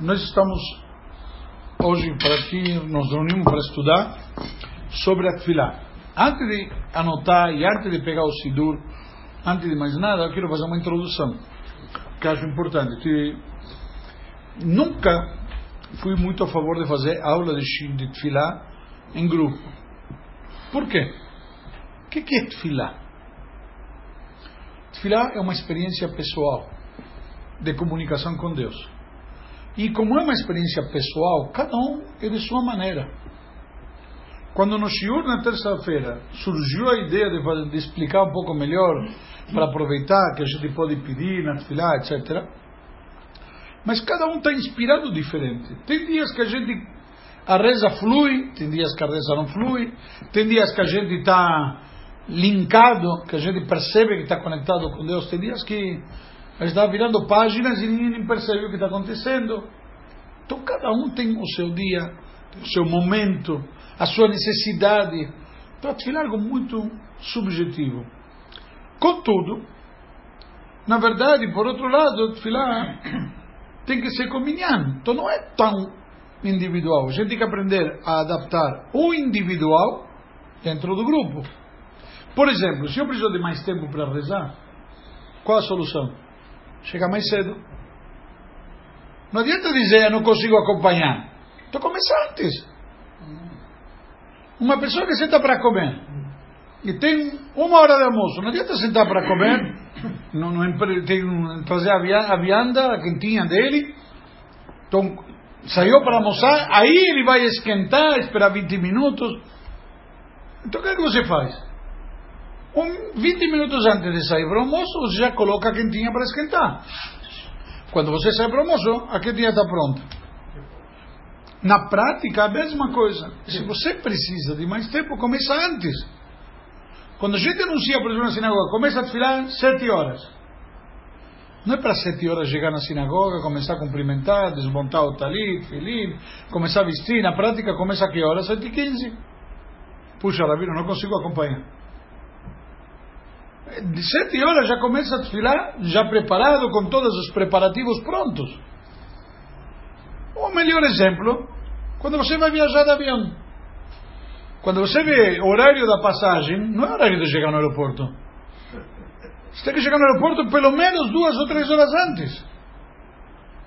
nós estamos hoje para aqui, nos reunimos para estudar sobre a Tfilá. Antes de anotar e antes de pegar o Sidur, antes de mais nada, eu quero fazer uma introdução, que acho importante. Que nunca fui muito a favor de fazer aula de, Tfilá em grupo. Por quê? O que, que é Tfilá? Tfilá é uma experiência pessoal de comunicação com Deus. E como é uma experiência pessoal, cada um é de sua maneira. Quando no Shiur, na terça-feira, surgiu a ideia de, de, explicar um pouco melhor, para aproveitar que a gente pode pedir na etc. Mas cada um está inspirado diferente. Tem dias que a gente, a reza flui, tem dias que a reza não flui, tem dias que a gente está linkado, que a gente percebe que está conectado com Deus, tem dias que a gente está virando páginas e ninguém percebe o que está acontecendo. Então cada um tem o seu dia, o seu momento, a sua necessidade. Então a é algo muito subjetivo. Contudo, na verdade, por outro lado, a tem que ser com. Então não é tão individual. A gente tem que aprender a adaptar o individual dentro do grupo. Por exemplo, se eu preciso de mais tempo para rezar, qual a solução? Chega mais cedo. Não adianta dizer, eu não consigo acompanhar. Então começa antes. Uma pessoa que senta para comer e tem uma hora de almoço, não adianta sentar para comer, não, não, tem, fazer a vianda, quentinha dele, então saiu para almoçar, aí ele vai esquentar, esperar 20 minutos. Então o que, é que você faz? Um, 20 minutos antes de sair para o almoço, você já coloca a quentinha para esquentar. Quando você sai para o almoço, a quentinha está pronta. Na prática, a mesma coisa. Se você precisa de mais tempo, começa antes. Quando a gente anuncia, por exemplo, na sinagoga, começa a filar sete horas. Não é para sete horas chegar na sinagoga, começar a cumprimentar, desmontar o talit, filim, começar a vestir. Na prática, começa a que horas? Sete e quinze. Puxa, Rabino, não consigo acompanhar de sete horas já começa a desfilar, já preparado, com todos os preparativos prontos. O melhor exemplo, quando você vai viajar de avião. Quando você vê horário da passagem, não é horário de chegar no aeroporto. Você tem que chegar no aeroporto pelo menos duas ou três horas antes.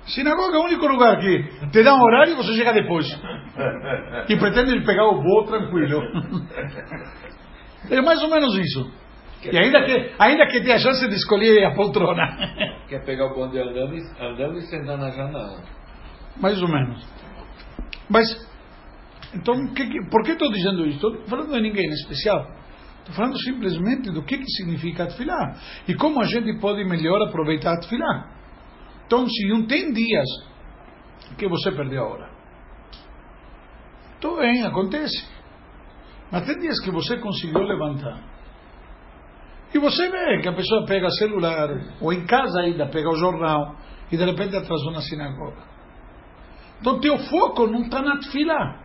Sinagoga é o único lugar que te dá um horário e você chega depois. E pretende pegar o voo tranquilo. É mais ou menos isso. Quer e ainda que, ainda que tenha a chance de escolher a poltrona. Quer pegar o bonde andando, andando e sentar na janela. Mais ou menos. Mas, então, que, que, por que estou dizendo isso? Estou falando de ninguém em especial. Estou falando simplesmente do que, que significa atfilar. E como a gente pode melhor aproveitar atfilar. Então, se não tem dias que você perdeu a hora. Tudo bem, acontece. Mas tem dias que você conseguiu levantar e você vê que a pessoa pega celular, ou em casa ainda pega o jornal, e de repente atrasou na sinagoga. Então teu foco não está na fila.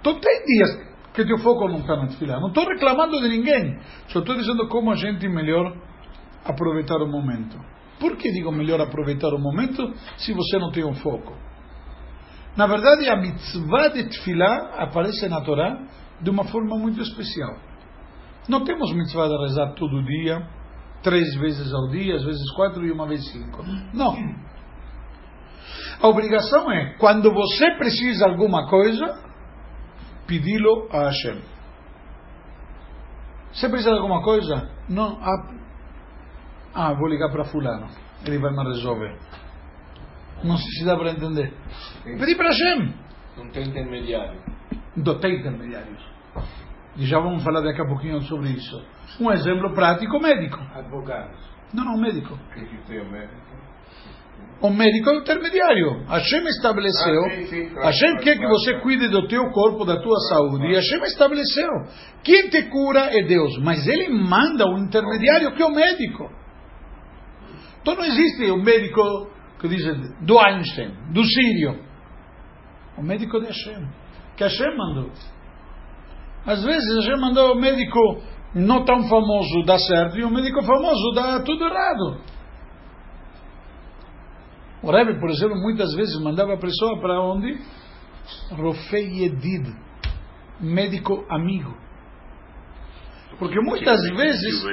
Então tem dias que teu foco não está na fila. Não estou reclamando de ninguém. Só estou dizendo como a gente melhor aproveitar o momento. Por que digo melhor aproveitar o momento se você não tem um foco? Na verdade, a mitzvah de tefilá aparece na Torá de uma forma muito especial. Não temos mitzvah de rezar todo dia, três vezes ao dia, às vezes quatro e uma vez cinco. Não. A obrigação é, quando você precisa de alguma coisa, pedi-lo a Hashem. Você precisa de alguma coisa? Não. Ah, ah vou ligar para fulano. Ele vai me resolver. Não sei se dá para entender. Pedi para Hashem. Não tem intermediário. Não tem intermediários. E já vamos falar daqui a pouquinho sobre isso. Um exemplo prático, médico. Advogados. Não, não, médico. O que, que tem o médico? O médico é o intermediário. Hashem estabeleceu. Ah, sim, sim, claro, Hashem claro, quer claro, que você cuide do teu corpo, da tua saúde. E Hashem estabeleceu. Quem te cura é Deus. Mas ele manda um intermediário que é o médico. Então não existe o médico que diz do Einstein, do Sírio. O médico de Hashem. Que Hashem mandou. Às vezes gente mandou o médico não tão famoso dar certo e o médico famoso dá tudo errado. O Rebbe, por exemplo, muitas vezes mandava a pessoa para onde? Rofei Yedid, médico amigo. Porque muitas vezes.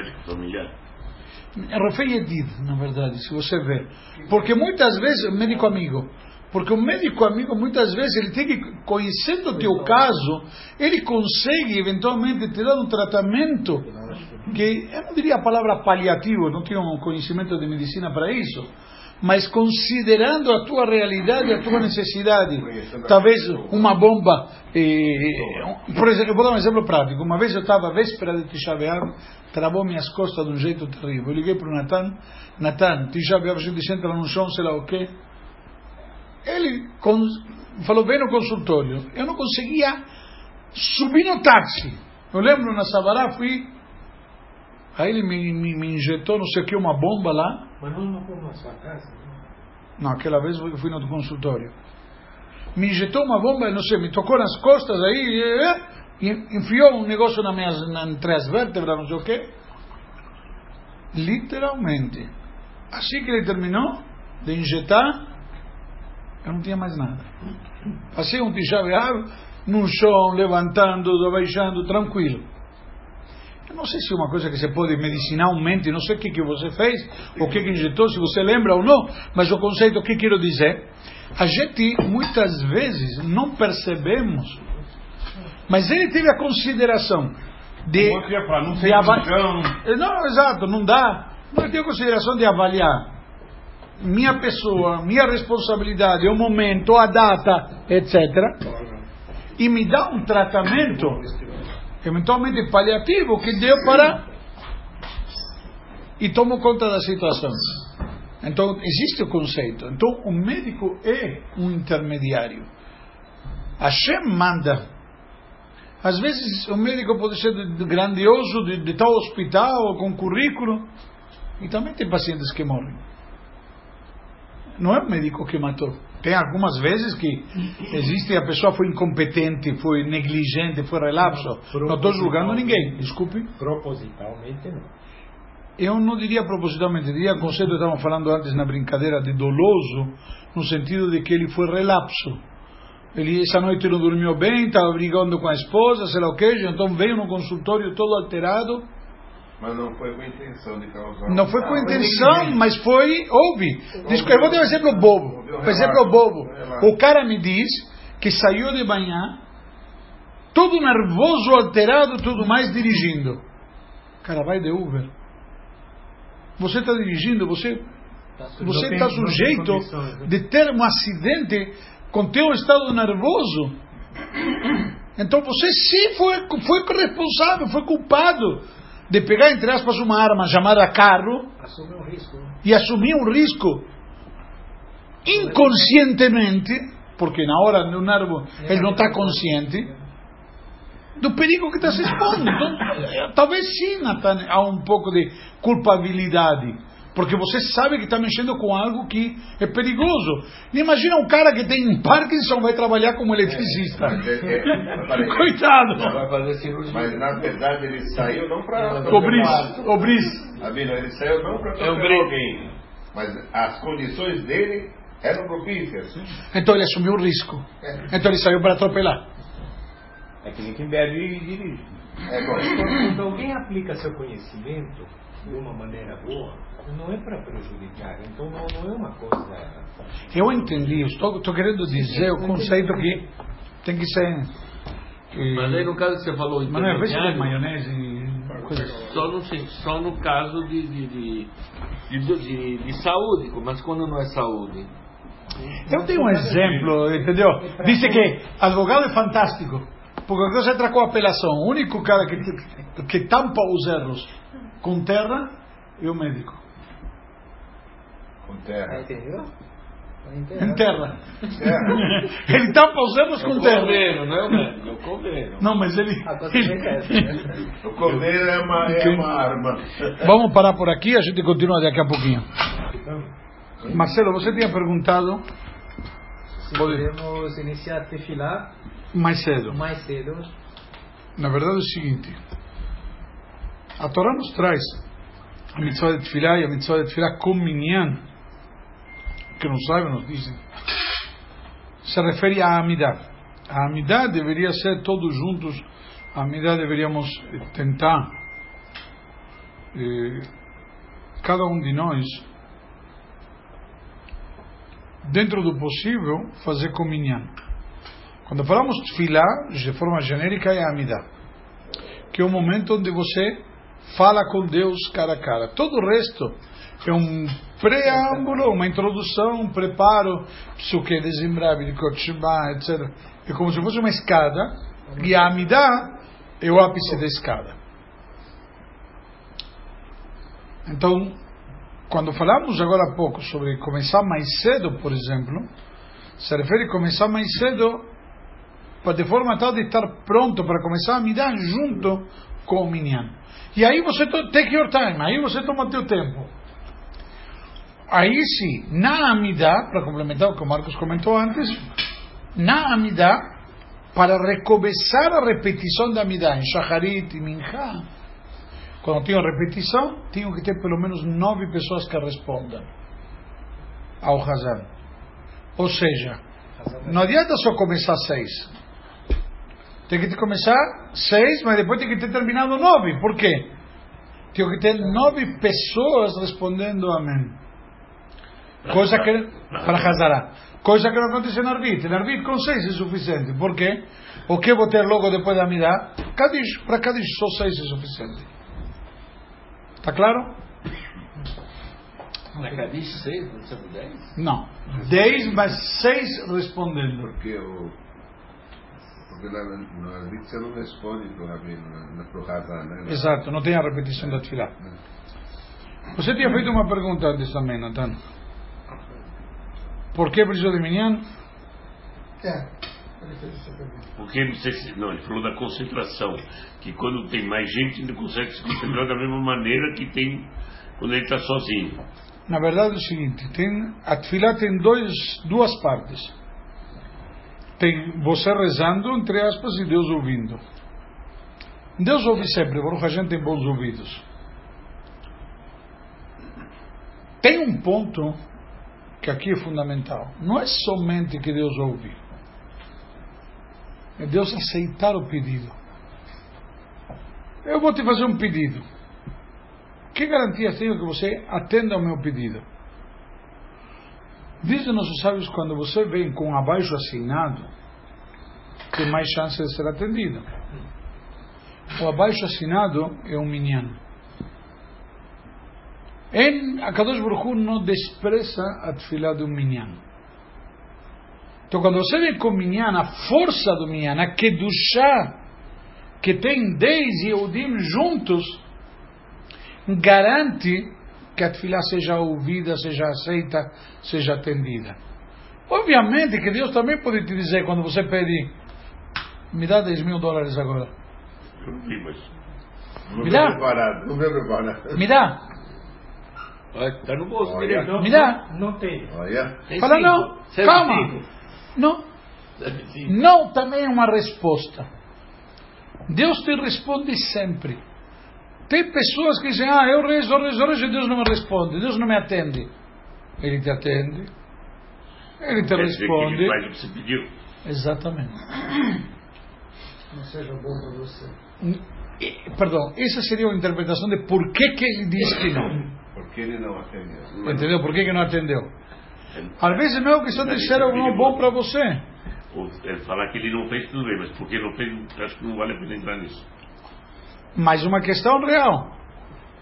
Rofei Yedid, na verdade, se você ver. Porque muitas vezes, médico amigo. Porque o médico amigo, muitas vezes, ele tem que, conhecendo o teu caso, ele consegue eventualmente te dar um tratamento que, eu não diria a palavra paliativo, não tenho um conhecimento de medicina para isso, mas considerando a tua realidade, a tua necessidade. Talvez uma bomba. Eh, por exemplo, eu vou dar um exemplo prático. Uma vez eu estava, véspera de Tisha B'Av, travou minhas costas de um jeito terrível. Eu liguei para o Natan, Natan, Tisha B'Av, a gente senta lá no chão, sei lá o quê. Ele falou, vem no consultório. Eu não conseguia subir no táxi. Eu lembro na Sabará, fui. Aí ele me, me, me injetou, não sei o que, uma bomba lá. Mas não, na sua casa? Não, aquela vez eu fui no consultório. Me injetou uma bomba, não sei, me tocou nas costas aí, e enfiou um negócio na minhas, na, entre as vértebras, não sei o quê. Literalmente. Assim que ele terminou de injetar, eu não tinha mais nada. Passei um Tisha no chão, levantando, baixando, tranquilo. Eu não sei se é uma coisa que se pode medicinalmente, não sei o que, que você fez, o que, que injetou, se você lembra ou não, mas o conceito que quero dizer, a gente muitas vezes não percebemos, mas ele teve a consideração de. Não, de avaliar. Não, exato, não dá. Não ele teve a consideração de avaliar minha pessoa, minha responsabilidade, o momento, a data, etc. E me dá um tratamento, eventualmente paliativo, que deu para. E tomo conta da situação. Então, existe o conceito. Então, o médico é um intermediário. Hashem manda. Às vezes, o médico pode ser grandioso, de, de tal hospital, com currículo. E também tem pacientes que morrem não é o médico que matou. Tem algumas vezes que existe a pessoa foi incompetente, foi negligente, foi relapso. Não estou julgando ninguém, desculpe. Propositalmente não. Eu não diria propositalmente, diria o conceito que estávamos falando antes na brincadeira de doloso, no sentido de que ele foi relapso. Ele essa noite não dormiu bem, estava brigando com a esposa, sei lá o que, então veio no consultório todo alterado mas não foi com a intenção de causar. Não foi com a intenção, mas foi. Houve. Desculpa, eu vou dar um exemplo bobo. Um exemplo bobo. O cara me diz que saiu de manhã, todo nervoso, alterado, tudo mais, dirigindo. Cara, vai de Uber. Você está dirigindo, você você está sujeito né? de ter um acidente com teu estado nervoso. Então você sim foi, foi responsável, foi culpado de pegar, entre aspas, uma arma chamada carro um risco, né? e assumir um risco inconscientemente, porque na hora do nervo ele não está consciente do perigo que está se expondo. Então, talvez sim há um pouco de culpabilidade. Porque você sabe que está mexendo com algo que é perigoso. Imagina um cara que tem Parkinson vai trabalhar como eletricista. É, é, é, Coitado. Vai fazer cirurgia. Mas na verdade ele saiu não para. Obris. Obris. Abino, ele saiu não para é um alguém. Mas as condições dele eram propícias. Então ele assumiu o risco. Então ele saiu para atropelar. É que nem quem bebe e dirige. É, Quando alguém aplica seu conhecimento de uma maneira boa, não é para prejudicar. Então não, não, é uma coisa. Eu entendi, estou, estou querendo dizer o conceito que tem que ser. Que... Mas aí no caso que você falou. Mas não é vez de maionese coisas. Só no, só no caso de, de, de, de, de saúde, mas quando não é saúde. Eu tenho um exemplo, entendeu? Disse que advogado é fantástico, porque você tracou a apelação. O único cara que, que tampa os erros com terra é o médico. Com terra. Entendeu? Em terra. ele tampa os erros com terra. Cordeiro, não é o médico, é o cordeiro. Não, mas ele. ele... O cordeiro é uma, é uma arma. Vamos parar por aqui, a gente continua daqui a pouquinho. Marcelo, você tinha perguntado. Se podemos iniciar a tefilá mais cedo. Mais cedo. Na verdade é o seguinte. A Torá nos traz a mitzvah de tefilá e a mitzvah de tefilá com minyan, que não sabem nos dizem. Se refere à amidade. A amidade deveria ser todos juntos. A amidade deveríamos tentar, eh, cada um de nós, dentro do possível, fazer comunhão. Quando falamos tefilá, de forma genérica, é a amidade. Que é o momento onde você fala com Deus cara a cara. Todo o resto é um preâmbulo, uma introdução, um preparo, psuque de Kotshibá, etc. É como se fosse uma escada, e a Amidá é o ápice da escada. Então, quando falamos agora há pouco sobre começar mais cedo, por exemplo, se refere a começar mais cedo de forma tal de estar pronto para começar a midar junto com o minyan. E aí você take your time, aí você toma teu tempo. Aí sim, na Amidá, para complementar o que o Marcos comentou antes, na Amidá, para recomeçar a repetição da Amidá em Shacharit e Minha, quando tinham repetição, tinham que ter pelo menos nove pessoas que respondam ao Hazan. Ou seja, não adianta só começar seis. Tem que começar seis, mas depois tem que ter terminado nove. Por quê? Tem que ter nove pessoas respondendo amém. Coisa que para Hazara. Coisa que não acontece no Arbit. No Arbit com seis é suficiente. Por quê? O que vou ter logo depois da Mirá? Kadish. Para Kadish só seis é suficiente. Está claro? Na Kadish seis, não sabe dez? Não. Dez, mas seis respondendo. Porque o. Porque na, no Arbit você não responde pro Rabino, na, pro Hazan, né? Exato, não tem a repetição da Tfilá. Você tinha feito uma pergunta antes também, Natan. Por que precisa de Minyan? Porque ele, se- não, ele falou da concentração, que quando tem mais gente ele consegue se concentrar da mesma maneira que tem quando ele está sozinho. Na verdade é o seguinte, tem, a Tfilá tem dois, duas partes. Tem você rezando, entre aspas, e Deus ouvindo. Deus ouve sempre, Baruch a gente tem bons ouvidos. Tem um ponto que aqui é fundamental. Não é somente que Deus ouve. É Deus aceitar o pedido. Eu vou te fazer um pedido. Que garantias tenho que você atenda ao meu pedido? Dizem nossos sábios, quando você vem com abaixo assinado, tem mais chance de ser atendido. O abaixo assinado é um minyan. Em Akadosh Baruch Hu não despreza a tefilá do minyan. Então quando você vem com minyan, a força do minyan, a kedushá, que tem 10 Yehudim juntos, garante que a tefilá seja ouvida, seja aceita, seja atendida. Obviamente que Deus também pode te dizer, quando você pede, me dá 10 mil dólares agora. Eu não vi, mas Não Me dá? preparado, não preparado. Me dá, Está no bolso Olha. direito. me dá. Não tem. Olha, Tem Fala cinco. não, Serve calma. cinco. Não, cinco. não também é uma resposta. Deus te responde sempre. Tem pessoas que dizem, ah, eu rezo, rezo, rezo e Deus não me responde, Deus não me atende. Ele te atende, ele te quer responde. ele faz o que você pediu. Exatamente. Não seja bom para você. E, Perdão, essa seria uma interpretação de por que, que ele diz que não. Porque ele não atendeu. Entendeu? Por que, que não atendeu? Às vezes é questão de ser ou não bom para você. Ou é, falar que ele não fez, tudo bem, mas porque não fez, acho que não vale a pena entrar nisso. Mas uma questão real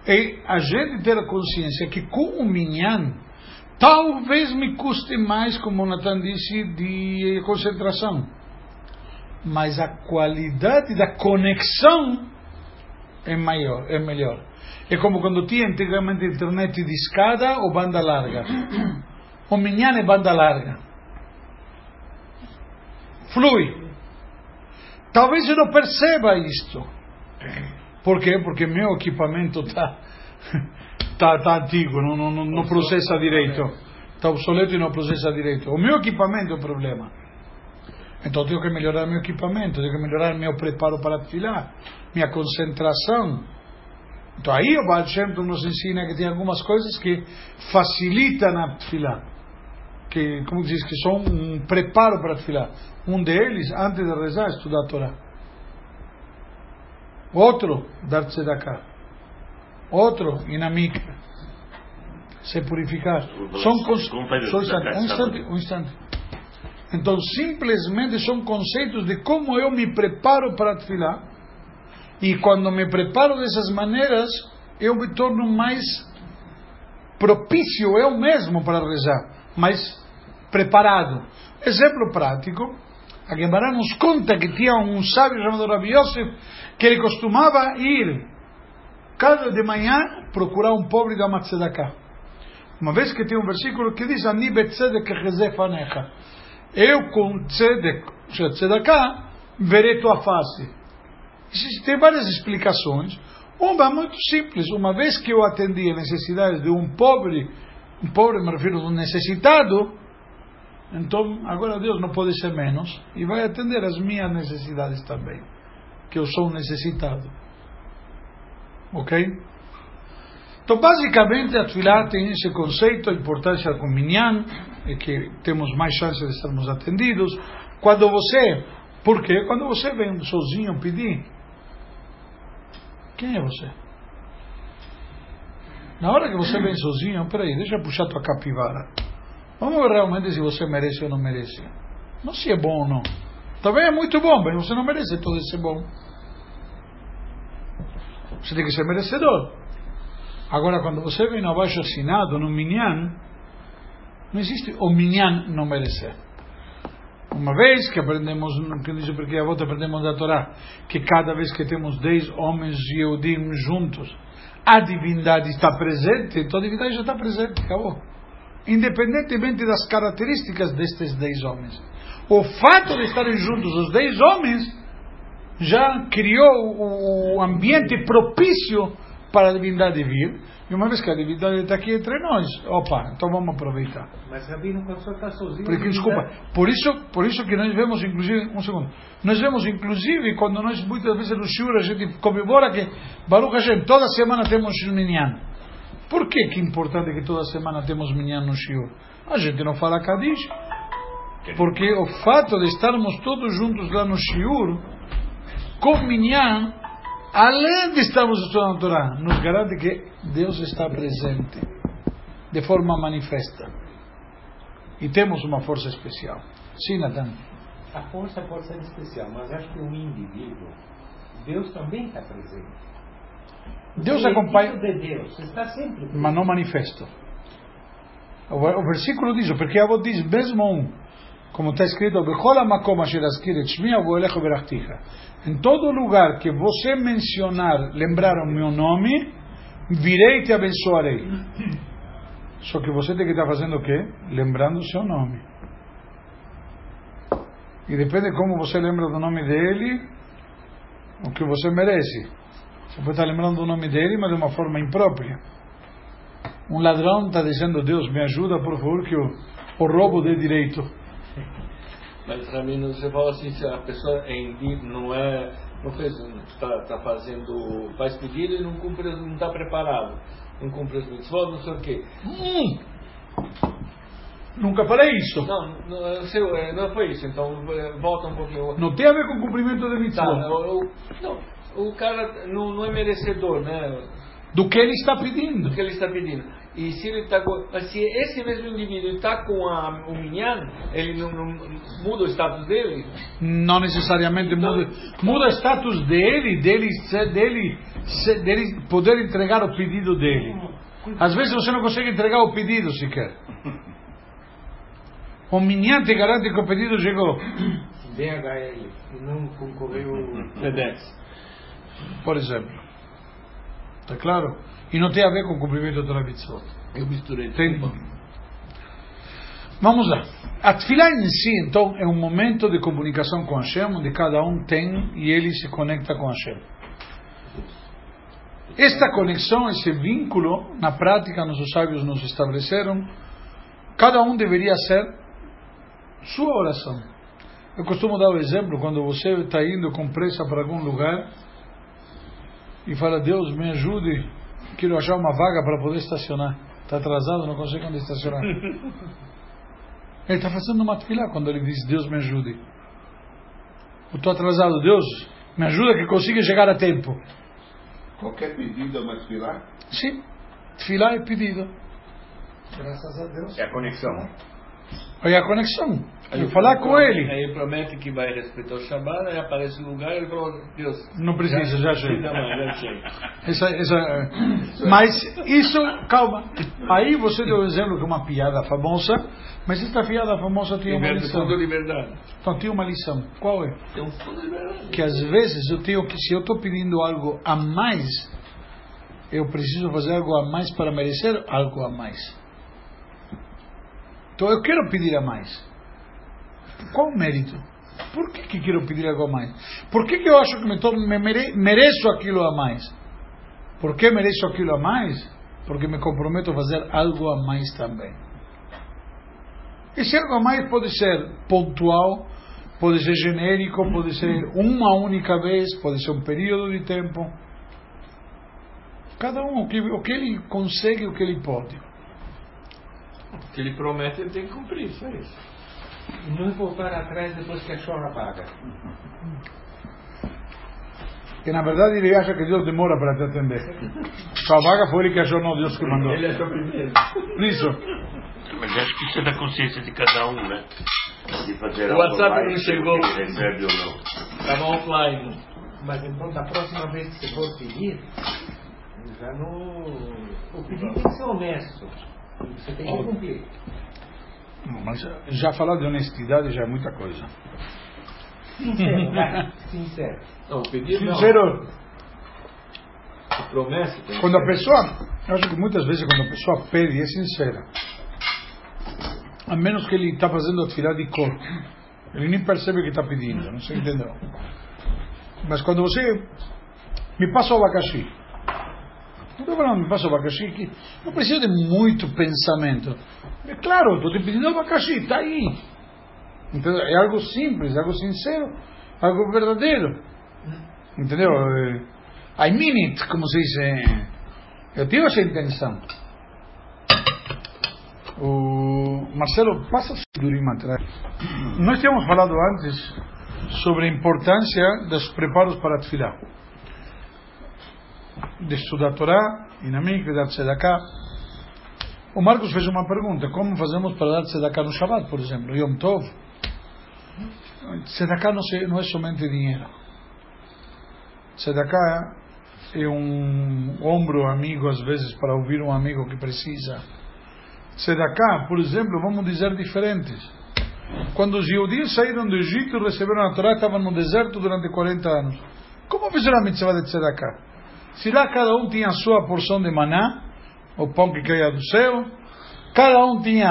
é a gente ter a consciência que com o minyan talvez me custe mais, como o Nathan disse, de concentração. Mas a qualidade da conexão é maior, é melhor. É como quando tinha antigamente internet de escada ou banda larga. O minyan é banda larga. Flui. Talvez eu não perceba isto. Por quê? Porque meu equipamento está tá, tá antigo, não, não, não, não processa direito. Está obsoleto e não processa direito. O meu equipamento é o problema. Então tenho que melhorar meu equipamento, tenho que melhorar meu preparo para filar, minha concentração. Então aí o Baal Shem Tov nos ensina que tem algumas coisas que facilitam a filar. que, como diz, que são um preparo para filar. Um deles, antes de rezar, estudar a Torá. Outro, dar tzedakah. Outro, ir na mikveh. Se purificar. São cons... Só um instante, um instante, um instante. Então, simplesmente são conceitos de como eu me preparo para filar. E quando me preparo dessas maneiras, eu me torno mais propício eu mesmo para rezar, mais preparado. Exemplo prático, a Gemara nos conta que tinha um sábio chamado Rabi Yosef, que ele costumava ir cada de manhã procurar um pobre da Matzedaká. Uma vez que tem um versículo que diz Ani betzedek echezefanecha. Eu com tzedek, ou seja, tzedakah, verei tua face. Existem várias explicações. Uma é muito simples. Uma vez que eu atendi a necessidades de um pobre, um pobre me refiro a um necessitado, então agora Deus não pode ser menos e vai atender as minhas necessidades também, que eu sou um necessitado. Ok? Então, basicamente, a Tfilah tem esse conceito, a importância com Minyan, é que temos mais chance de estarmos atendidos. Quando você, por quê? Quando você vem sozinho pedir, quem é você? Na hora que você vem sozinho, peraí, deixa eu puxar tua capivara. Vamos ver realmente se você merece ou não merece. Não se é bom ou não. Também é muito bom, mas você não merece todo esse bom. Você tem que ser merecedor. Agora, quando você vem abaixo assinado, no minyan, não existe o minyan não merecer. Uma vez que aprendemos, que diz porque a volta aprendemos da Torá, que cada vez que temos dez homens Yehudim juntos, a divindade está presente, então a divindade já está presente, acabou. Independentemente das características destes dez homens. O fato de estarem juntos os dez homens já criou o ambiente propício para a divindade vir. E uma vez que a divindade está aqui entre nós, opa, então vamos aproveitar. Mas Rabino, quando senhor está sozinho. Porque, desculpa, por isso, por isso que nós vemos, inclusive, um segundo, nós vemos, inclusive, quando nós, muitas vezes no Shur, a gente comemora que, Baruch Hashem, toda semana temos Minyan. Por que que é importante que toda semana temos Minyan no Shur? A gente não fala Kadish. Porque o fato de estarmos todos juntos lá no Shiur, com Minyan, além de estarmos estudando a Torá, nos garante que Deus está presente de forma manifesta. E temos uma força especial. Sim, Natan. A força pode ser especial, mas acho que um indivíduo, Deus também está presente. Deus acompanha, de Deus, está sempre presente. mas não manifesto. O, o versículo diz, porque a voz diz mesmo um, como está escrito. Em todo lugar que você mencionar, lembrar o meu nome, virei e te abençoarei. Só que você tem que estar fazendo o quê? Lembrando o seu nome. E depende de como você lembra do nome dele, o que você merece. Você pode estar lembrando do nome dele, mas de uma forma imprópria. Um ladrão está dizendo, Deus, me ajuda, por favor, que o, o roubo dê direito. Mas Ramiro, você fala assim, se a pessoa é não é, não fez, está tá fazendo, faz pedido e não cumpre, não está preparado, não cumpre as mitzvot, não sei o quê. Hum, nunca falei isso. Não, não, é seu, é, não foi isso. Então volta um pouquinho. Não tem a ver com cumprimento de Tá, mitzvah. o, o- não, o cara não, não é merecedor, né? Do que ele está pedindo. Do que ele está pedindo. E se ele está com, mas se esse mesmo indivíduo está com a, o minyan, ele não, não muda o status dele? Não necessariamente muda, muda o status dele, dele, ser- dele, dele poder entregar o pedido dele. Às vezes você não consegue entregar o pedido sequer. O minyan te garante que o pedido chegou. DHL, e não concorreu. FedEx. Por exemplo. Está claro? E não tem a ver com o cumprimento da mitzvot. Eu misturei. Tem. Vamos lá. A tefilá em si, então, é um momento de comunicação com Hashem, onde cada um tem e ele se conecta com Hashem. Esta conexão, esse vínculo, na prática, nossos sábios nos estabeleceram, cada um deveria ser sua oração. Eu costumo dar o exemplo quando você está indo com pressa para algum lugar e fala: Deus, me ajude, quero achar uma vaga para poder estacionar. Está atrasado, não consigo onde estacionar. Ele está fazendo uma tefilá quando ele diz Deus me ajude. Eu estou atrasado, Deus me ajuda que consiga chegar a tempo. Qualquer pedido é uma tefilá? Sim, tefilá é pedido. Graças a Deus. É a conexão. Olha a conexão. Eu falar com ele. Aí ele promete que vai respeitar o Shabbat, aí aparece no lugar e ele falou, Deus. Não precisa, já chega. Não, já chega. Essa, essa, mas isso, calma. Aí você deu o exemplo é uma piada famosa, mas esta piada famosa tinha uma lição. tudo liberdade. Então tinha uma lição. Qual é? Tem um fundo de liberdade. Que às vezes eu tenho que, se eu estou pedindo algo a mais, eu preciso fazer algo a mais para merecer algo a mais. Então eu quero pedir a mais. Qual o mérito? Por que, que quero pedir algo a mais? Por que, que eu acho que me, me mere- mereço aquilo a mais? Por que mereço aquilo a mais? Porque me comprometo a fazer algo a mais também. Esse algo a mais pode ser pontual, pode ser genérico, pode ser uma única vez, pode ser um período de tempo. Cada um, o que, o que ele consegue, o que ele pode. O que ele promete, ele tem que cumprir, só isso. E não voltar atrás depois que a chora paga. Que na verdade ele acha que Deus demora para te atender. Sua vaga foi ele que achou, não Deus que mandou. Ele achou primeiro. Por isso, Mas acho que isso é da consciência de cada um, né? De fazer O WhatsApp não chegou. que recebe ou não. Estava offline. Mas então, da próxima vez que você for pedir, já não. O pedido tem que ser honesto. Você tem que cumprir. mas já falar de honestidade já é muita coisa. Sincero, vai. Sincero. Não, não. Sincero, promessa quando a pessoa, eu acho que muitas vezes quando a pessoa pede é sincera. A menos que ele está fazendo atividade de cor. Ele nem percebe o que está pedindo, não sei entendeu. Mas quando você me passa o abacaxi, estou falando me passa o abacaxi, não precisa de muito pensamento. É claro, estou te pedindo abacaxi, está aí. Entendeu? É algo simples, algo sincero, algo verdadeiro. Entendeu? É, I mean it, como se diz. é, Eu tenho essa intenção. O Marcelo, passa o atrás. Nós tínhamos falado antes sobre a importância dos preparos para a. De estudar a Torá, Inamik, de dar Tzedakah. O Marcos fez uma pergunta: como fazemos para dar Tzedakah no Shabbat, por exemplo, Yom Tov? Tzedakah não, se- não é somente dinheiro. Tzedakah é um ombro amigo, às vezes, para ouvir um amigo que precisa. Tzedakah, por exemplo, vamos dizer diferentes. Quando os judeus saíram do Egito e receberam a Torá, estavam no deserto durante 40 anos. Como fizeram a mitzvah de Tzedakah? Se lá cada um tinha a sua porção de maná, o pão que caía do céu, cada um tinha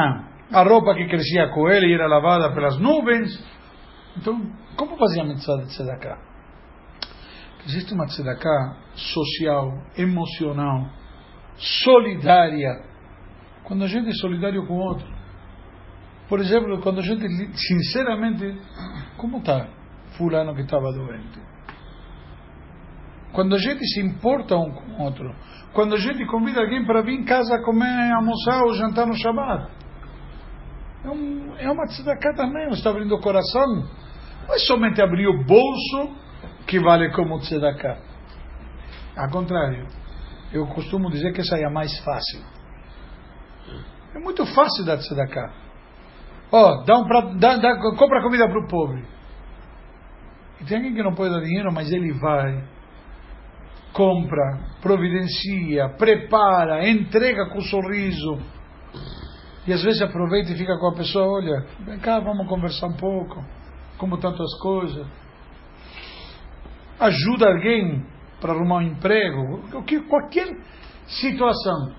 a roupa que crescia com ele e era lavada pelas nuvens. Então, como fazia a mitzvah de Tzedakah? Existe uma tzedakah social, emocional, solidária. Quando a gente é solidário com o outro. Por exemplo, quando a gente, sinceramente, como está fulano que estava doente? Quando a gente se importa um com o outro. Quando a gente convida alguém para vir em casa comer, almoçar ou jantar no Shabbat. É, um, é uma tzedakah também, você está abrindo o coração. Não é somente abrir o bolso que vale como tzedakah. Ao contrário, eu costumo dizer que essa é a mais fácil. É muito fácil dar tzedakah. Ó, dá um prato, dá, dá, compra comida para o pobre. E tem alguém que não pode dar dinheiro, mas ele vai, compra, providencia, prepara, entrega com sorriso. E às vezes aproveita e fica com a pessoa, olha, vem cá, vamos conversar um pouco, como tantas coisas. Ajuda alguém para arrumar um emprego, qualquer situação.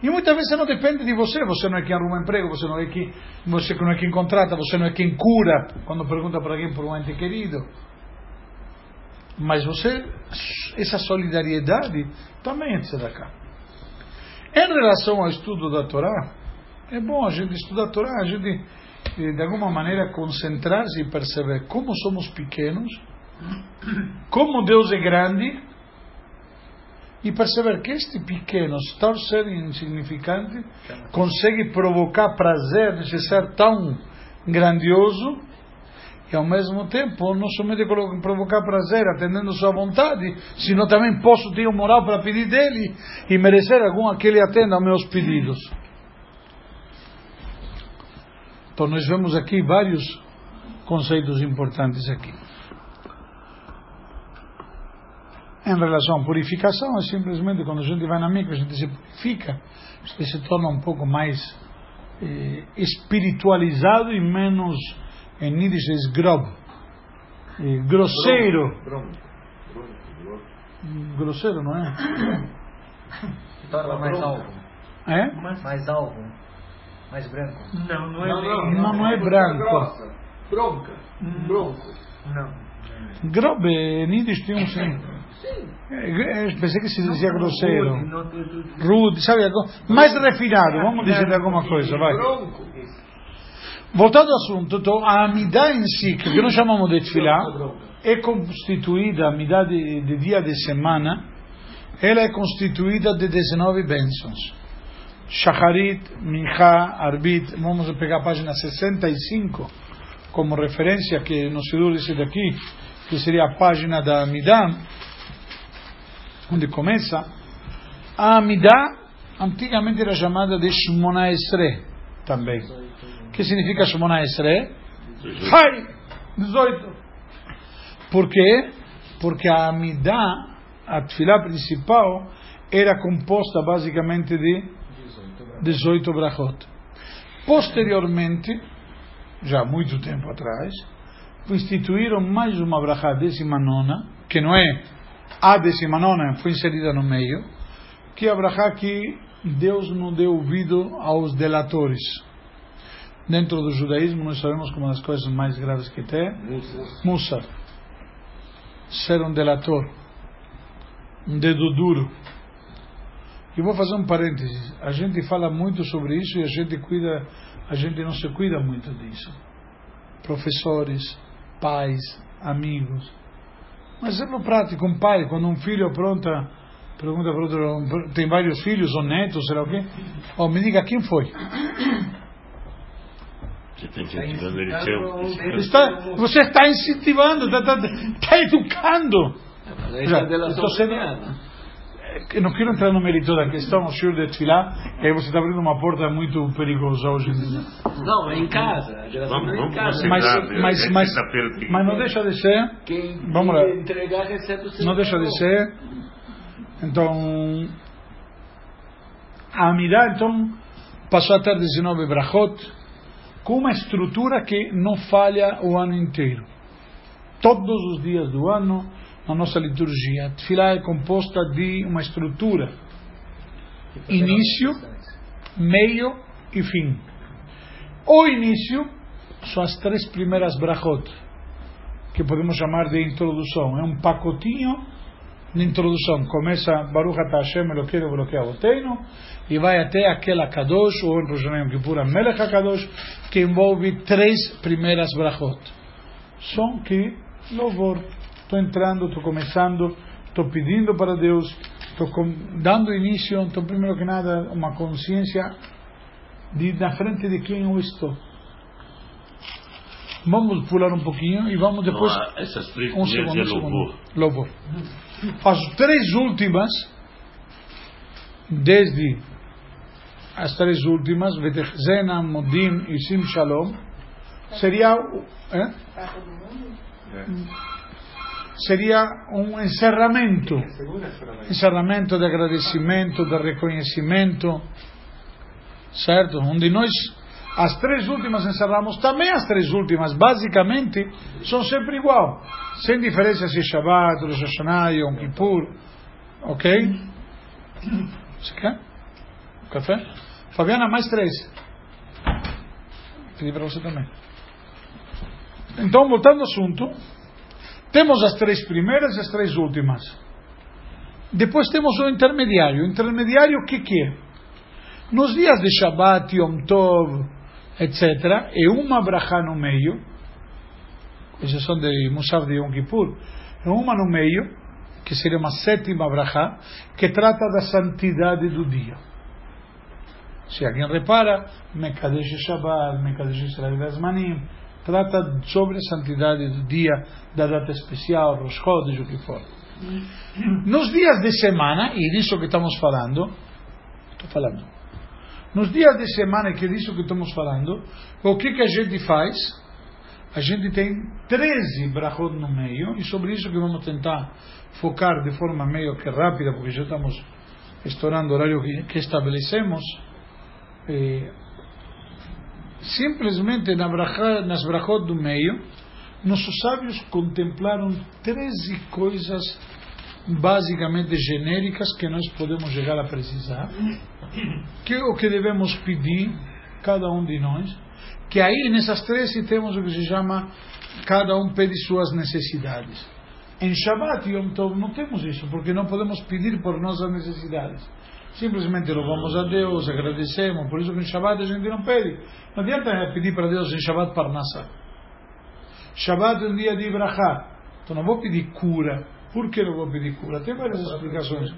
E muitas vezes não depende de você, você não é quem arruma emprego, você não é quem, você não é quem contrata, você não é quem cura, quando pergunta para alguém por um ente querido. Mas você, essa solidariedade também é de tzedakah. Em relação ao estudo da Torá, é bom a gente estudar a Torá, a gente eh, de alguma maneira concentrar-se e perceber como somos pequenos, como Deus é grande, e perceber que este pequeno, tal ser insignificante, consegue provocar prazer nesse ser tão grandioso e ao mesmo tempo não somente provocar prazer atendendo sua vontade, sino também posso ter moral para pedir dele e merecer algum que ele atenda aos meus pedidos. Então nós vemos aqui vários conceitos importantes aqui. Em relação à purificação, é simplesmente quando a gente vai na mikve, a gente se purifica, a gente se torna um pouco mais eh, espiritualizado e menos em Yiddish é grob, e grosseiro. Grosseiro, não é? Torna mais algo. É? Mais algo. Mais branco. Não, não é Não, bem. não, não é branco. Bronca. Bronco. Não. Grob, em Yiddish tem um sim. É, é, pensei que se dizia grosseiro. Rude, sabe? algo- Mais refinado, vamos dizer alguma coisa, vai. Bronco. Voltando ao assunto, a Amidá em si, que nós chamamos de Tfilá, é constituída, a Amidá de, de dia de semana, ela é constituída de 19 bênçãos. Shacharit, Mincha, Arbit, vamos pegar a página 65 como referência, que no Sidur esse daqui, que seria a página da Amidá, onde começa. A Amidá, antigamente era chamada de Shmona Esre, também. O que significa Shmona Esre? Hai! 18. Por quê? Porque a Amidá, a tefilá principal, era composta basicamente de 18 brachot. Posteriormente, já há muito tempo atrás, instituíram mais uma brachá décima nona, que não é a décima nona, foi inserida no meio, que é a brachá que Deus não deu ouvido aos delatores. Dentro do judaísmo, nós sabemos que uma das coisas mais graves que tem Musa, ser um delator, um dedo duro. E vou fazer um parênteses. A gente fala muito sobre isso e a gente cuida, a gente não se cuida muito disso. Professores, pais, amigos. Mas exemplo prático, um pai, quando um filho apronta, pergunta para outro, tem vários filhos ou netos, sei lá o quê, oh, me diga quem foi. Você está incentivando ele a ser um- Está, você está incentivando, está, está, está educando. Já, é estou sendo-. Eu não quero entrar no mérito da questão, o senhor de Tfilá, e aí você está abrindo uma porta muito perigosa hoje em dia. Não, é em casa. A delação Vamos, é em casa. Mas, mas, mas, que- mas não deixa de ser, Quem Vamos lá. entregar recebe o seu não deixa de ser. Então, a Amirá, então, passou a ter 19 brachot, com uma estrutura que não falha o ano inteiro. Todos os dias do ano, na nossa liturgia, a Tfilá é composta de uma estrutura, início, meio e fim. O início são as três primeiras brachot, que podemos chamar de introdução. É um pacotinho de introdução. Começa Baruch Ata Hashem Elokeinu Eloquei Avoteinu e vai até aquela Kadosh, ou em Rosh Kippur, Melech HaKadosh, que envolve três primeiras brachot. São que louvor. Estou entrando, estou começando, estou pedindo para Deus, estou dando início, então primeiro que nada, uma consciência de na frente de quem eu estou. Vamos pular um pouquinho e vamos depois. Não, essas três um segundo, um segundo. louvor. As três últimas, desde as três últimas, Vetechzena, Modim e Sim Shalom, seria, eh? seria um encerramento encerramento de agradecimento, de reconhecimento, certo? Onde nós, as três últimas encerramos, também as três últimas, basicamente, são sempre igual, sem diferença se é Shabbat, Rosh Hashanah, Yom Kippur, ok? Você quer? Café? Fabiana, mais três. Pedi para você também. Então, voltando ao assunto, temos as três primeiras e as três últimas. Depois temos o intermediário. O intermediário o que, que é? Nos dias de Shabbat, Yom Tov, etc., é uma brachá no meio, exceção de Musaf de Yom Kippur, uma no meio, que seria uma sétima brachá, que trata da santidade do dia. Se alguém repara, Mekadesh Shabbat, Mekadesh Israel Azmanim, trata sobre a santidade do dia, da data especial, Rosh Chodesh, o que for. Nos dias de semana, e disso que estamos falando, estou falando, nos dias de semana, que é disso que estamos falando, o que, que a gente faz? A gente tem 13 brachot no meio, e sobre isso que vamos tentar focar de forma meio que rápida, porque já estamos estourando o horário que, que estabelecemos. Eh, simplesmente na bracha, nas brachot do meio, nossos sábios contemplaram 13 coisas basicamente genéricas que nós podemos chegar a precisar, que é o que devemos pedir, cada um de nós, que aí nessas 13 temos o que se chama, cada um pede suas necessidades. Em Shabbat e Yom Tov não temos isso, porque não podemos pedir por nossas necessidades. Simplesmente louvamos a Deus, agradecemos, por isso que em Shabbat a gente não pede. Não adianta pedir para Deus em Shabbat Parnassá. Shabbat é um dia de Ibrahá. Então não vou pedir cura. Por que não vou pedir cura? Tem várias explicações.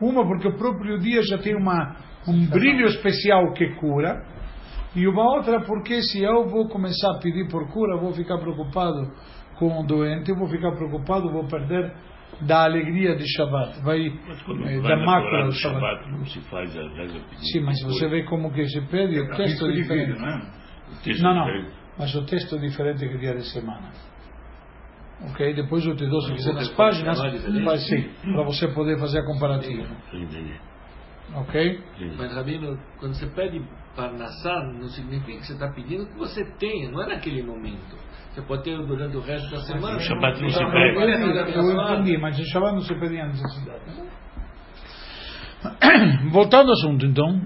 Uma, porque o próprio dia já tem uma, um brilho especial que cura. E uma outra, porque se eu vou começar a pedir por cura, vou ficar preocupado com o doente, vou ficar preocupado, vou perder da alegria de Shabbat, vai eh, da mácula do Shabbat. Shabbat, não se faz a reza Sim, mas você coisa. vê como que se pede, o texto é diferente. O texto Não, é não, diferente. mas o texto é diferente que dia de semana. Ok? Depois eu te dou, se quiser, nas páginas, vai sim, para você poder fazer a comparativa. Entendi. Ok? Mas, Rabino, quando você pede Parnassá, não significa que você está pedindo que você tenha, não é naquele momento. Você pode ter durante o resto da semana. No Shabbat não se pede. Eu a entendi, mas em Shabbat não se pedia necessidade. Voltando ao assunto, então.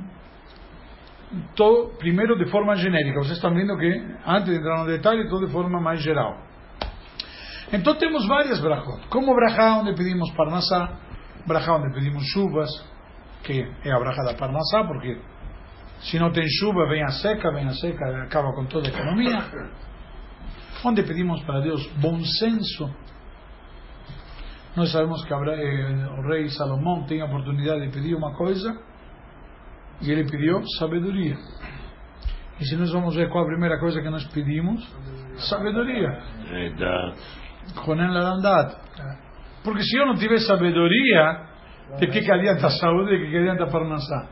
Tô, primeiro de forma genérica. Vocês estão vendo que, antes de entrar no detalhe, estou de forma mais geral. Então temos várias brachot. Como brachá onde pedimos parnassá, brachá onde pedimos chuvas, que é a brachá da parnassá, porque se não tem chuva, vem a seca, vem a seca, acaba com toda a economia. Onde pedimos para Deus bom senso. Nós sabemos que Abra- eh, o rei Salomão tem a de pedir uma coisa e ele pediu sabedoria. E se nós vamos ver qual a primeira coisa que nós pedimos, sabedoria. Ronen Larandat. Porque se eu não tiver sabedoria, de que, que adianta a saúde e de que, que adianta a parnassá?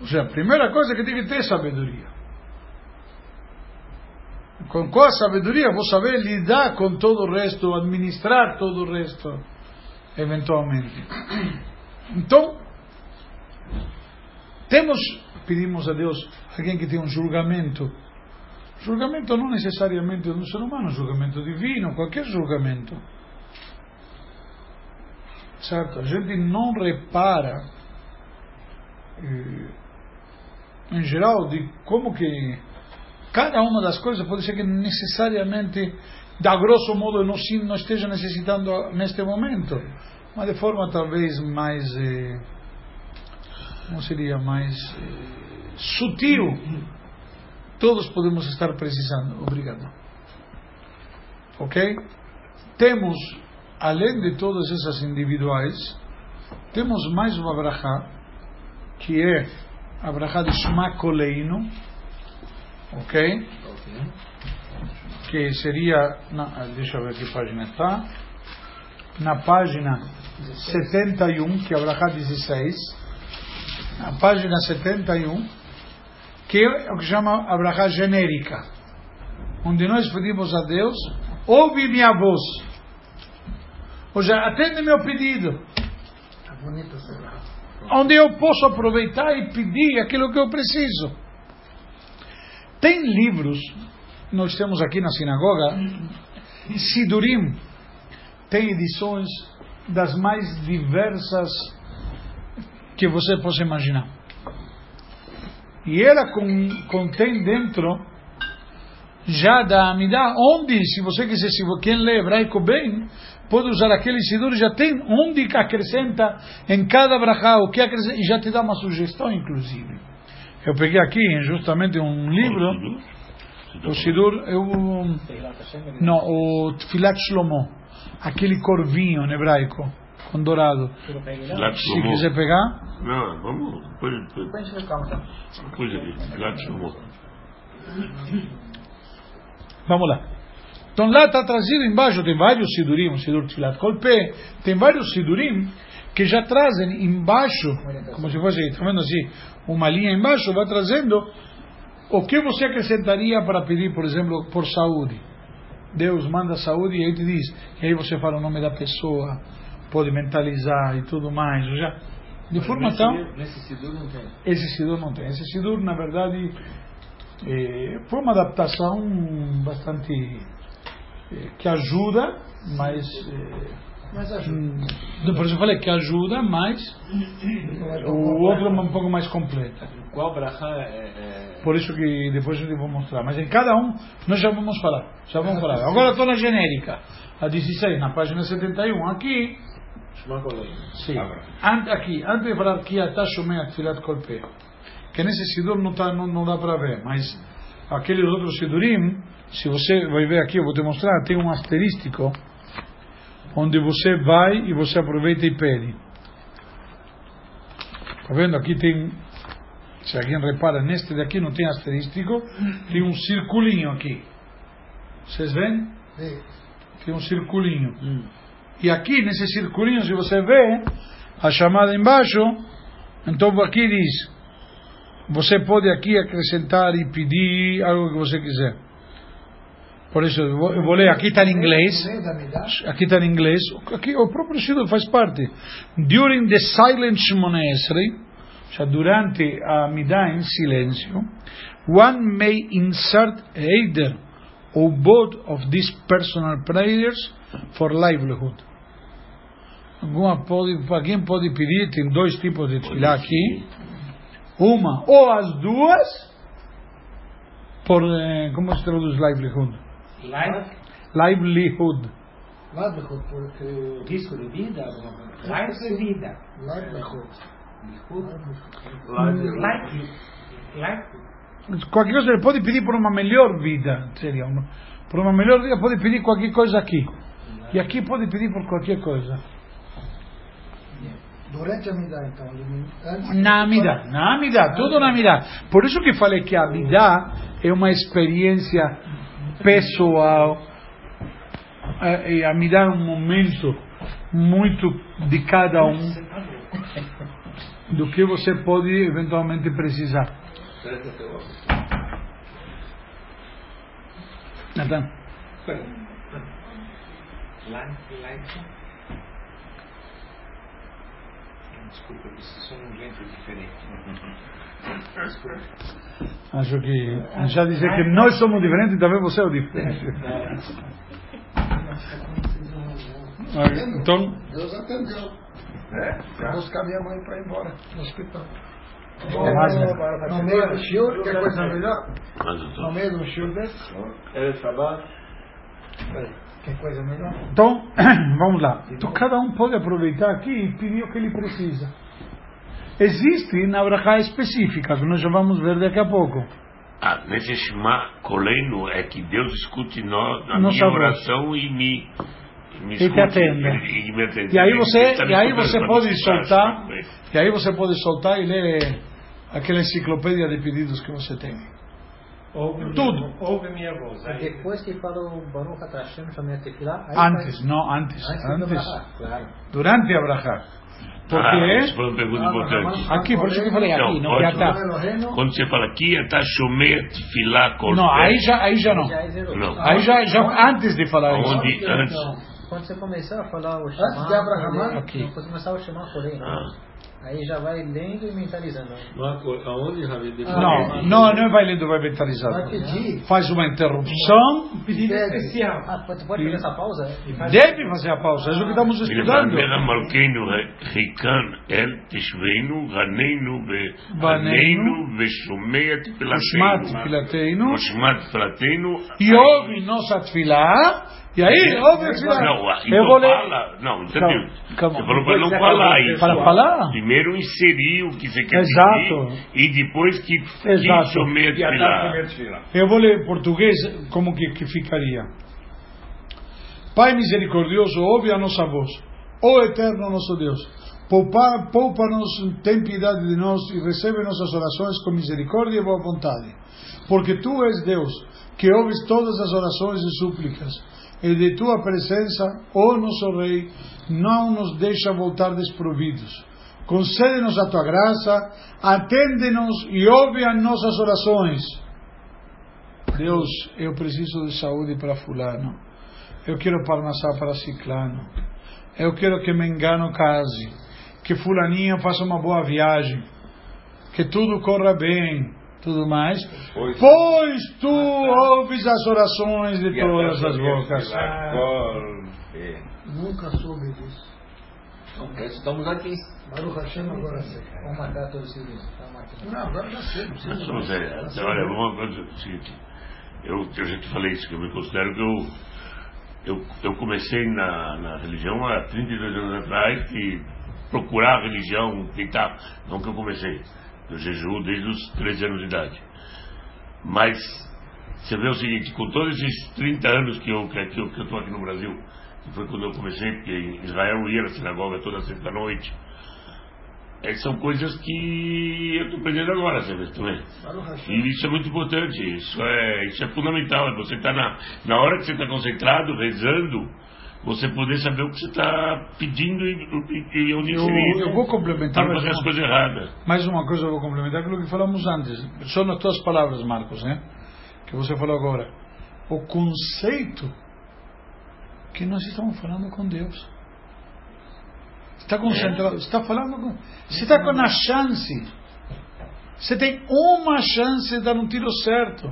Ou seja, a primeira coisa é que tem que ter sabedoria. Com qual sabedoria vou saber lidar com todo o resto, administrar todo o resto, eventualmente. Então, temos, pedimos a Deus, alguém que tem um julgamento Julgamento não necessariamente de um ser humano, julgamento divino, qualquer julgamento. Certo? A gente não repara, eh, em geral, de como que cada uma das coisas pode ser que necessariamente, da grosso modo, não esteja necessitando neste momento, mas de forma talvez mais, eh, como seria, mais eh, sutil todos podemos estar precisando. Obrigado. Ok? Temos, além de todas essas individuais, temos mais uma brachá, que é a de Shema ok? Que seria, na, deixa eu ver que página está, na página 71, que é a brachá 16, na página 71, que é o que chama a brachá genérica, onde nós pedimos a Deus, ouve minha voz, ou seja, atende meu pedido, onde eu posso aproveitar e pedir aquilo que eu preciso. Tem livros, nós temos aqui na sinagoga, Sidurim, tem edições das mais diversas que você possa imaginar. E ela com, contém dentro já da Amidá, onde, se você quiser, se quem lê hebraico bem, pode usar aquele Sidur, já tem onde acrescenta em cada brachá, o que acrescenta, e já te dá uma sugestão, inclusive. Eu peguei aqui justamente um livro, o Sidur, eu, não, o Tfilat Shlomo, aquele corvinho em hebraico, com dourado. Filat Se Shlomo. quiser pegar, Não, vamos. Depois, depois, Depois a gente calma, tá? depois aqui. Vamos lá. Então lá está trazido embaixo, tem vários sidurim, o sidur Tfilat Kolpé, tem vários sidurim que já trazem embaixo, como se fosse, está vendo assim, uma linha embaixo, vai trazendo o que você acrescentaria para pedir, por exemplo, por saúde. Deus manda saúde e aí te diz, e aí você fala o nome da pessoa, pode mentalizar e tudo mais, já. De forma nesse, tão... Nesse Sidur não tem. Esse Sidur não tem. Esse Sidur, na verdade, eh, foi uma adaptação bastante eh, que ajuda, mas. eh, Mas ajuda. hum, por isso eu falei que ajuda, mas o outro é um pouco mais completa. Qual brachá é, é... Por isso que depois eu vou mostrar. Mas em cada um, nós já vamos falar. Já vamos falar. Agora estou na genérica. A 16, na página 71. Aqui, Ante- aqui, antes de falar que está Shomea Tfilat Kolpeh, que nesse Sidur não, tá, não, não dá para ver, mas aqueles outros Sidurim, se você vai ver aqui, eu vou te mostrar, tem um asterístico onde você vai e você aproveita e pede. Está vendo? Aqui tem, se alguém repara, neste daqui não tem asterístico, tem um circulinho aqui. Vocês veem? Tem um circulinho. E aqui, nesse circulinho, se você vê, a chamada embaixo, então aqui diz, você pode aqui acrescentar e pedir algo que você quiser. Por isso, eu vou, ler, aqui está em inglês, aqui está em inglês, aqui o próprio Siddur faz parte. During the silent Shemona Esrei, durante a Midah em silêncio, one may insert either or both of these personal prayers for livelihood. Alguma pode, alguém pode pedir, tem dois tipos de tefilá aqui, uma ou as duas, por, eh, como se traduz livelihood? Life, Livelihood. livelihood, porque risco de vida. Life é vida. Livelihood. Life. Life. Qualquer coisa ele pode pedir por uma melhor vida, seria uma, por uma melhor vida pode pedir qualquer coisa aqui. E aqui pode pedir por qualquer coisa. Durante a Midah, então. Na Amida, na Amida, tudo na Amida. Por isso que falei que a Amida é uma experiência pessoal. É, E a Amida é um momento muito de cada um do que você pode eventualmente precisar. Natan. Desculpa, eu preciso de um jeito diferente. Acho que já dizer que nós somos diferentes, talvez você é o diferente. Então, Deus atendeu. Vou buscar minha mãe para ir embora no hospital. Né? No meio do shiur, quer coisa melhor? No meio do shiur desse? Era Shabbat? Quer coisa melhor? então, vamos lá. Então, cada um pode aproveitar aqui e pedir o que ele precisa. Existe na Brachá específica, que nós já vamos ver daqui a pouco. Ah, nesse Shema Koleno é que Deus escute nós, a Nossa minha voz. oração e me, me E te escute, atenda. E, e me atende. E aí você, e aí você pode soltar, e aí você pode soltar e ler aquela enciclopédia de pedidos que você tem. Ouve Tudo. Ouve minha voz. Aí, Depois que fala o Baruch Hashem, Shomer Tefillah, aí Antes, vai- não antes, antes, antes, Brahá, claro. durante a. Ah, Porque isso foi uma pergunta importante. aqui, por isso que eu falei aqui, Não, que ótimo. está. Quando você fala aqui, está Shomer Tfilah Kol Não, aí já, aí já não. É. Não. Aí já, já antes de falar isso. Aonde antes? Quando você começar a falar o Antes Shema, de Abraham, aqui. quando começar o Shema Korei, né? Ah. Aí já vai lendo e mentalizando. Aonde, Não, não, não vai lendo, vai mentalizado. vai pedir. Faz uma interrupção, Pedido especial. Ah, pode, pode fazer essa pausa? deve fazer a pausa, é isso que estamos estudando. "Mera Malkeinu Rikan El Tishveinu Ganeinu Ve Ganeinu, Ganeinu Veshomea Ushmat Tfilateinu Filateinu, Ushmat Tfilateinu e aí a tefilá. Não, Eu então vou ler. fala. Não, entendeu? Calma. Você falou para não falar isso. Para falar? Primeiro inserir o que você quer Exato. pedir e depois que Exato. que somente Eu vou ler em português como que, que ficaria. Pai misericordioso, ouve a nossa voz. Ó Eterno nosso Deus, poupa- poupa-nos, tem piedade de nós e recebe nossas orações com misericórdia e boa vontade. Porque Tu és Deus, que ouves todas as orações e súplicas, e de Tua presença, ó nosso Rei, não nos deixa voltar desprovidos. Concede-nos a Tua graça, atende-nos e ouve as nossas orações. Deus, eu preciso de saúde para fulano. Eu quero parnassá para ciclano. Eu quero que Mengano case. Que fulaninho faça uma boa viagem. Que tudo corra bem. Tudo mais. Pois. Pois tu ouves as orações de E todas as bocas. É. Nunca soube disso. Então, estamos aqui. Baruch Hashem agora sei. Vamos matar todos os civis. Matando. Não, agora já sei. Somos, é, olha, vamos fazer o seguinte. Eu, eu já te falei isso, que eu me considero que eu, eu, eu comecei na, na religião há 32 anos atrás e procurar a religião, tentar, não que eu comecei, eu jejuo desde os 13 anos de idade. Mas você vê o seguinte, com todos esses 30 anos que eu que eu que eu estou aqui no Brasil, que foi quando eu comecei, porque em Israel eu ia na sinagoga toda sexta-noite, é, são coisas que eu estou aprendendo agora, você vê também. E isso é muito importante, isso é, isso é fundamental. é Você está na, na hora que você está concentrado, rezando, você poder saber o que você está pedindo e, e, e onde Eu, inserir. eu vou complementar Para mais fazer as uma, coisas erradas. mais uma coisa, eu vou complementar aquilo que falamos antes. São as tuas palavras, Marcos, né? Que você falou agora. O conceito que nós estamos falando com Deus. Está concentrado, está falando com. Você está com a chance. Você tem uma chance de dar um tiro certo.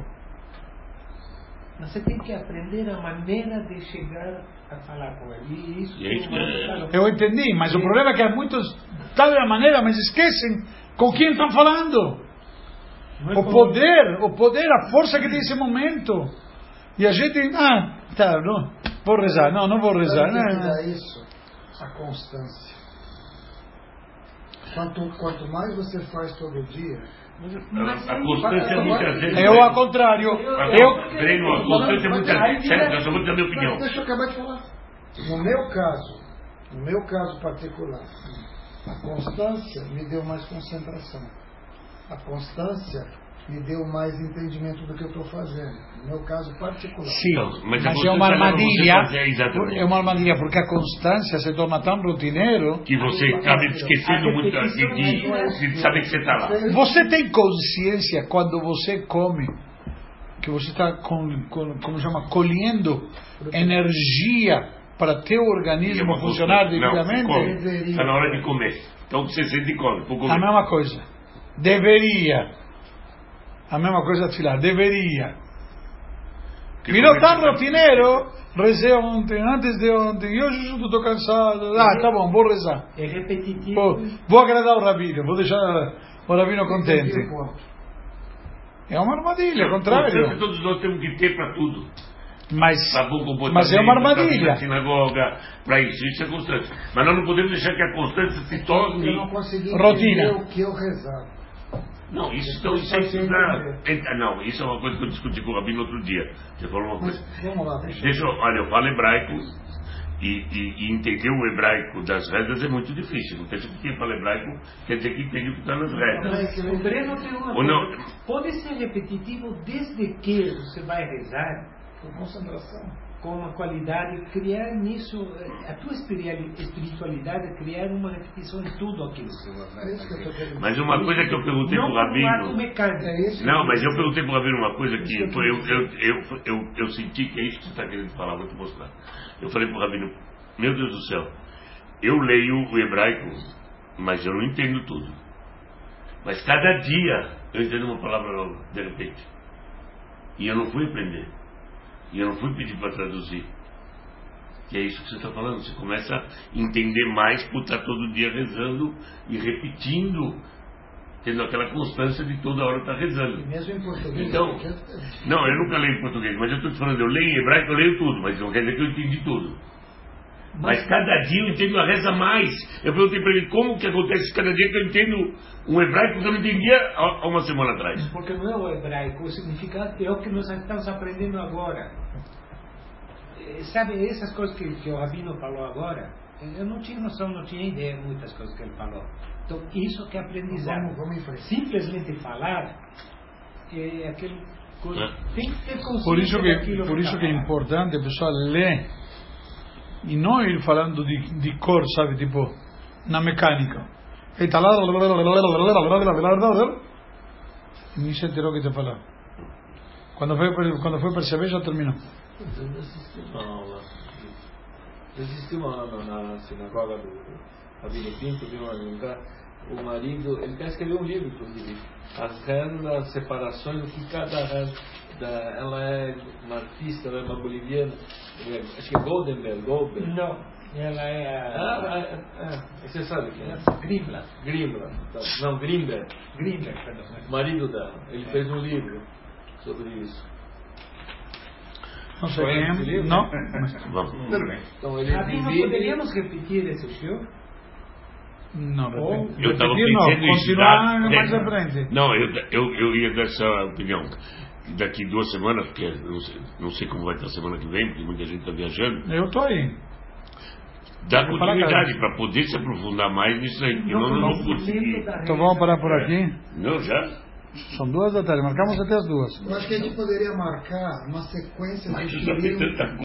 Mas você tem que aprender a maneira de chegar falar com ele. E isso que. Eu entendi, mas o problema é que há muitos, tal a maneira, mas esquecem com quem estão falando. É O poder, o poder, a força que tem esse momento. E a gente, ah, tá, não, vou rezar, não, não vou rezar. Não, não. dá isso? A constância. Quanto, quanto mais você faz todo dia, A, a constância muitas vezes. Eu, ao contrário, eu, Treino, a constância muitas vezes. Certo, eu só vou dar minha opinião. Deixa eu acabar de falar. No meu caso, no meu caso particular, a constância me deu mais concentração. A constância me deu mais entendimento do que eu estou fazendo. No meu caso particular. sim, Então, mas, mas a é uma armadilha. É uma armadilha porque a constância se torna tão rotineiro. Que você acaba esquecendo muito de, de, de saber que você está lá. Você tem consciência quando você come que você está com, com, como chama colhendo energia para teu organismo funcionar devidamente? Não, Está na hora de comer. Então você sente come. A mesma coisa. Deveria. A mesma coisa de filar. Deveria. Virou tão rotineiro. Rezei ontem, antes de ontem. E hoje eu estou cansado. Ah, tá bom, vou rezar. É repetitivo. Vou, vou agradar o Rabino. Vou deixar o Rabino contente. É uma armadilha, ao contrário. todos nós temos que ter para tudo. Mas, Para mas é uma para armadilha. na sinagoga, para isso. Isso é constância. Mas nós não podemos deixar que a constância se Eu não torne. consegui Rotina. o que eu rezava. Não, isso, então, isso é Não, isso é uma coisa que eu discuti com o Rabino outro dia. Você falou uma coisa. Mas vamos lá, deixa eu... Deixa eu, olha, eu falo hebraico e, e- e entender o hebraico das rezas é muito difícil. Não pensa que quem fala hebraico quer dizer que entende o que está nas rezas. Mas o Breno tem uma Ou não. Pode ser repetitivo desde que você vai rezar Com concentração. Com uma qualidade, criar nisso, eh, a tua espiritualidade, criar uma repetição em tudo aquilo É Mas uma coisa que eu perguntei Não para o Rabino. É. Não, mas eu perguntei para o Rabino uma coisa que tô eu, eu, eu, eu senti que é isso que você está querendo falar, vou te mostrar. Eu falei para o Rabino, meu Deus do céu, eu leio o hebraico, mas eu não entendo tudo. Mas cada dia eu entendo uma palavra nova, de repente. E eu não fui aprender. E eu não fui pedir para traduzir. Que é isso que você está falando. Você começa a entender mais por estar todo dia rezando e repetindo, tendo aquela constância de toda hora estar rezando. E mesmo em português. Então, é- Não, eu nunca leio em português, mas eu estou te falando, eu leio em hebraico, eu leio tudo, mas não quer dizer que eu entendi tudo. Mas cada dia eu entendo a reza mais. Eu perguntei para ele como que acontece cada dia que eu entendo um hebraico que eu não entendia há uma semana atrás. Porque não é o hebraico, o significado é o que nós estamos aprendendo agora. Eh, Sabe, essas coisas que, que o Rabino falou agora, Eu não tinha noção, não tinha ideia de muitas coisas que ele falou. Então, isso que é aprendizado. Vamos. Simplesmente falar é aquele coisa. É. Tem que ter consciência Por isso que, por tá isso que é importante a pessoa ler e não ir falando de, de cor, sabe, tipo, na mecânica. E tá lá, e nem se enterou que te falou. Quando foi, quando foi perceber, já terminou. Não uma aula. Uma aula na sinagoga do Rabino Pinto, uma, um cara, o marido, ele quer escrever um livro, inclusive. As regras, as separações, o que cada regra. Da, ela é uma artista, ela é uma boliviana, é, acho que é Goldenberg, Goldberg. Não, ela é Ah, a. é, é, você sabe quem é? Gribla. Grimberg. Tá. Não, Grimberg. Gribla, perdão. Marido dela. Ele fez um livro sobre isso. Não sei quem é. Não. mas-. Tudo bem. Então ele Rabino, divide. poderíamos repetir esse show? Não, Ou-. Eu estava não, pensando em continuar estudar- mais à frente. Não, eu, eu, eu ia dar essa opinião. Daqui duas semanas, porque não sei, não sei como vai estar a semana que vem, porque muita gente está viajando, Eu estou aí. dá continuidade para poder se aprofundar mais nisso aí, porque eu não, não consegui. Então vamos parar por aqui. Não, já? São duas da tarde, marcamos até as duas. Eu acho que a gente poderia marcar uma sequência de Mas já tem shirim tanta